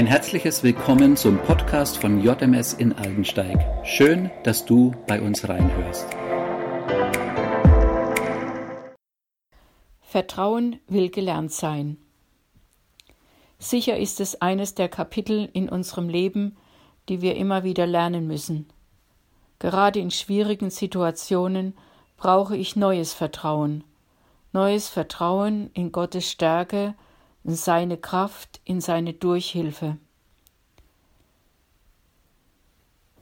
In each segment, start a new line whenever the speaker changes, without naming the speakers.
Ein herzliches Willkommen zum Podcast von JMS in Aldensteig. Schön, dass du bei uns reinhörst.
Vertrauen will gelernt sein. Sicher ist es eines der Kapitel in unserem Leben, die wir immer wieder lernen müssen. Gerade in schwierigen Situationen brauche ich neues Vertrauen. Neues Vertrauen in Gottes Stärke in seine Kraft, in seine Durchhilfe.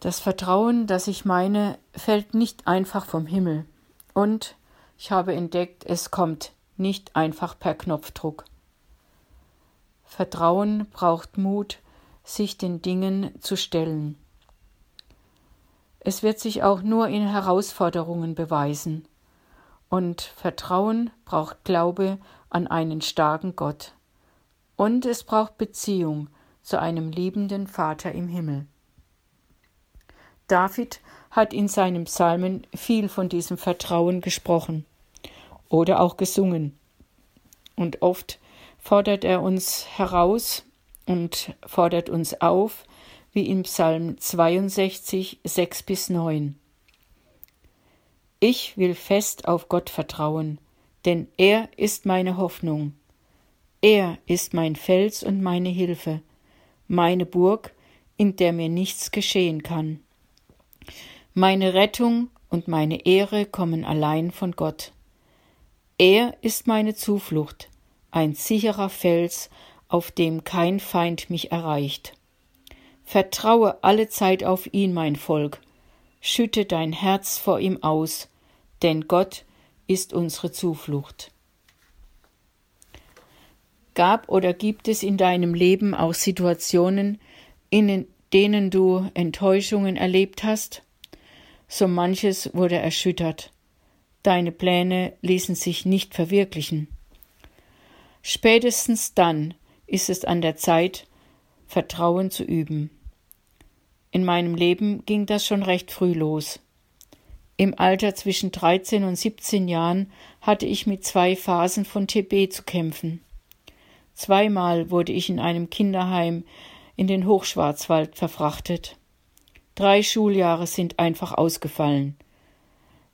Das Vertrauen, das ich meine, fällt nicht einfach vom Himmel. Und ich habe entdeckt, es kommt nicht einfach per Knopfdruck. Vertrauen braucht Mut, sich den Dingen zu stellen. Es wird sich auch nur in Herausforderungen beweisen. Und Vertrauen braucht Glaube an einen starken Gott. Und es braucht Beziehung zu einem liebenden Vater im Himmel. David hat in seinem Psalmen viel von diesem Vertrauen gesprochen oder auch gesungen. Und oft fordert er uns heraus und fordert uns auf, wie im Psalm 62, 6 bis 9. Ich will fest auf Gott vertrauen, denn er ist meine Hoffnung. Er ist mein Fels und meine Hilfe, meine Burg, in der mir nichts geschehen kann. Meine Rettung und meine Ehre kommen allein von Gott. Er ist meine Zuflucht, ein sicherer Fels, auf dem kein Feind mich erreicht. Vertraue alle Zeit auf ihn, mein Volk, schütte dein Herz vor ihm aus, denn Gott ist unsere Zuflucht. Gab oder gibt es in deinem Leben auch Situationen, in denen du Enttäuschungen erlebt hast? So manches wurde erschüttert. Deine Pläne ließen sich nicht verwirklichen. Spätestens dann ist es an der Zeit, Vertrauen zu üben. In meinem Leben ging das schon recht früh los. Im Alter zwischen 13 und 17 Jahren hatte ich mit zwei Phasen von TB zu kämpfen. Zweimal wurde ich in einem Kinderheim in den Hochschwarzwald verfrachtet. Drei Schuljahre sind einfach ausgefallen.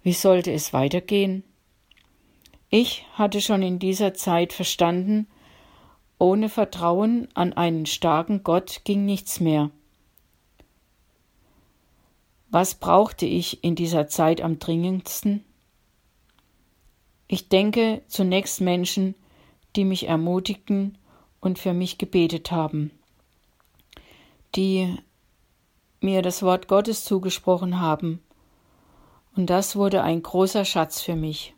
Wie sollte es weitergehen? Ich hatte schon in dieser Zeit verstanden, ohne Vertrauen an einen starken Gott ging nichts mehr. Was brauchte ich in dieser Zeit am dringendsten? Ich denke zunächst Menschen, die mich ermutigten und für mich gebetet haben, die mir das Wort Gottes zugesprochen haben, und das wurde ein großer Schatz für mich.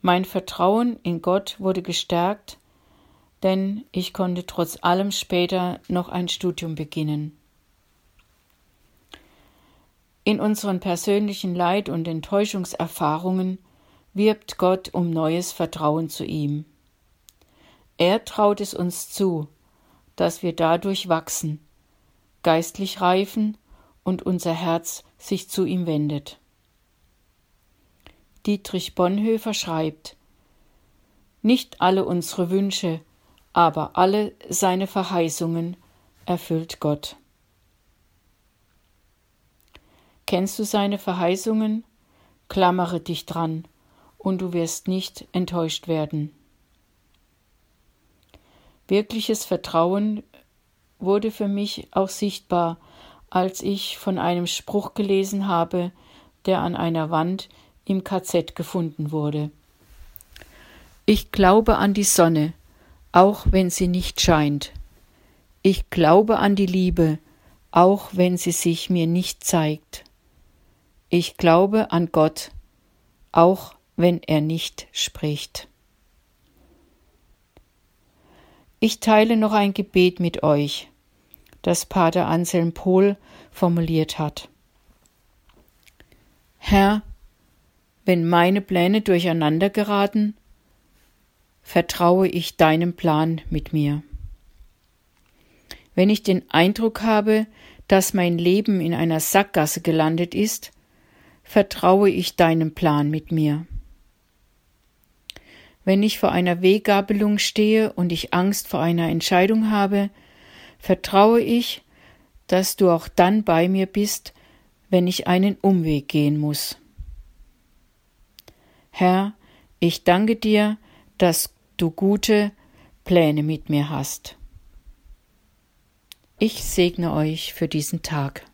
Mein Vertrauen in Gott wurde gestärkt, denn ich konnte trotz allem später noch ein Studium beginnen. In unseren persönlichen Leid- und Enttäuschungserfahrungen wirbt Gott um neues Vertrauen zu ihm. Er traut es uns zu, dass wir dadurch wachsen, geistlich reifen und unser Herz sich zu ihm wendet. Dietrich Bonhoeffer schreibt Nicht alle unsere Wünsche, aber alle seine Verheißungen erfüllt Gott. Kennst du seine Verheißungen? Klammere dich dran, und du wirst nicht enttäuscht werden. Wirkliches Vertrauen wurde für mich auch sichtbar, als ich von einem Spruch gelesen habe, der an einer Wand im KZ gefunden wurde. Ich glaube an die Sonne, auch wenn sie nicht scheint. Ich glaube an die Liebe, auch wenn sie sich mir nicht zeigt. Ich glaube an Gott, auch wenn er nicht spricht. Ich teile noch ein Gebet mit euch, das Pater Anselm Pohl formuliert hat. Herr, wenn meine Pläne durcheinander geraten, vertraue ich deinem Plan mit mir. Wenn ich den Eindruck habe, dass mein Leben in einer Sackgasse gelandet ist, vertraue ich deinem Plan mit mir. Wenn ich vor einer Weggabelung stehe und ich Angst vor einer Entscheidung habe, vertraue ich, dass du auch dann bei mir bist, wenn ich einen Umweg gehen muss. Herr, ich danke dir, dass du gute Pläne mit mir hast. Ich segne euch für diesen Tag.